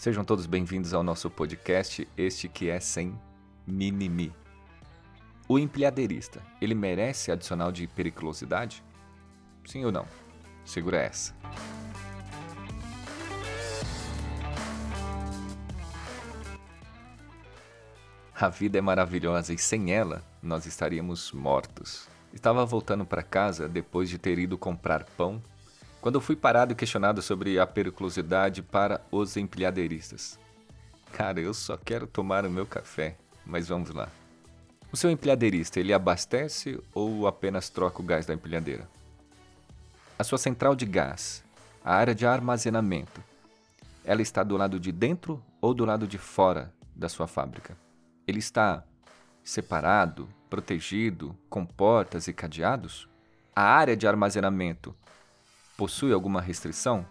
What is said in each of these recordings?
Sejam todos bem-vindos ao nosso podcast, este que é sem mimimi. O empilhadeirista, ele merece adicional de periculosidade? Sim ou não? Segura essa. A vida é maravilhosa e sem ela nós estaríamos mortos. Estava voltando para casa depois de ter ido comprar pão quando fui parado e questionado sobre a periculosidade para os empilhadeiristas. Cara, eu só quero tomar o meu café, mas vamos lá. O seu empilhadeirista, ele abastece ou apenas troca o gás da empilhadeira? A sua central de gás, a área de armazenamento, ela está do lado de dentro ou do lado de fora da sua fábrica? Ele está separado, protegido, com portas e cadeados? A área de armazenamento possui alguma restrição?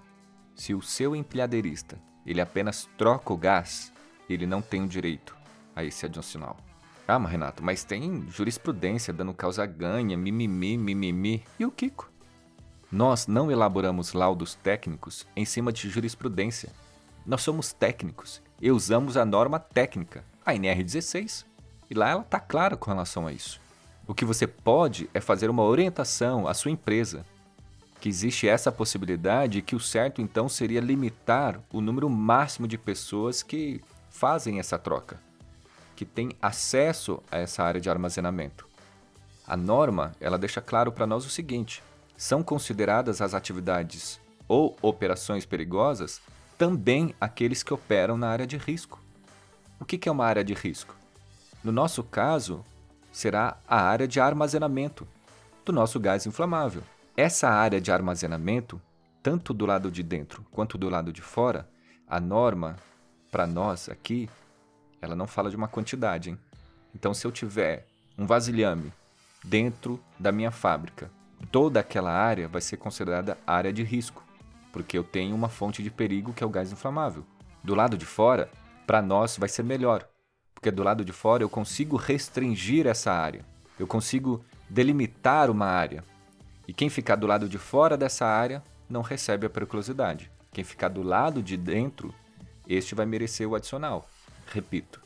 Se o seu empilhadeirista ele apenas troca o gás, ele não tem o direito a esse adicional. Ah, mas Renato, mas tem jurisprudência dando causa ganha, mimimi, mimimi. E o Kiko? Nós não elaboramos laudos técnicos em cima de jurisprudência. Nós somos técnicos e usamos a norma técnica, a NR16. E lá ela está clara com relação a isso. O que você pode é fazer uma orientação à sua empresa que existe essa possibilidade e que o certo então seria limitar o número máximo de pessoas que fazem essa troca, que têm acesso a essa área de armazenamento. A norma, ela deixa claro para nós o seguinte: são consideradas as atividades ou operações perigosas também aqueles que operam na área de risco. O que é uma área de risco? No nosso caso, será a área de armazenamento do nosso gás inflamável. Essa área de armazenamento, tanto do lado de dentro quanto do lado de fora, a norma para nós aqui, ela não fala de uma quantidade. Hein? Então, se eu tiver um vasilhame dentro da minha fábrica, toda aquela área vai ser considerada área de risco, porque eu tenho uma fonte de perigo que é o gás inflamável. Do lado de fora, para nós vai ser melhor, porque do lado de fora eu consigo restringir essa área, eu consigo delimitar uma área. E quem ficar do lado de fora dessa área não recebe a periculosidade. Quem ficar do lado de dentro, este vai merecer o adicional. Repito,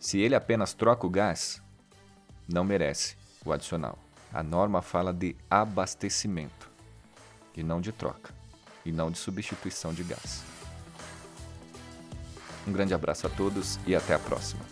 se ele apenas troca o gás, não merece o adicional. A norma fala de abastecimento e não de troca, e não de substituição de gás. Um grande abraço a todos e até a próxima.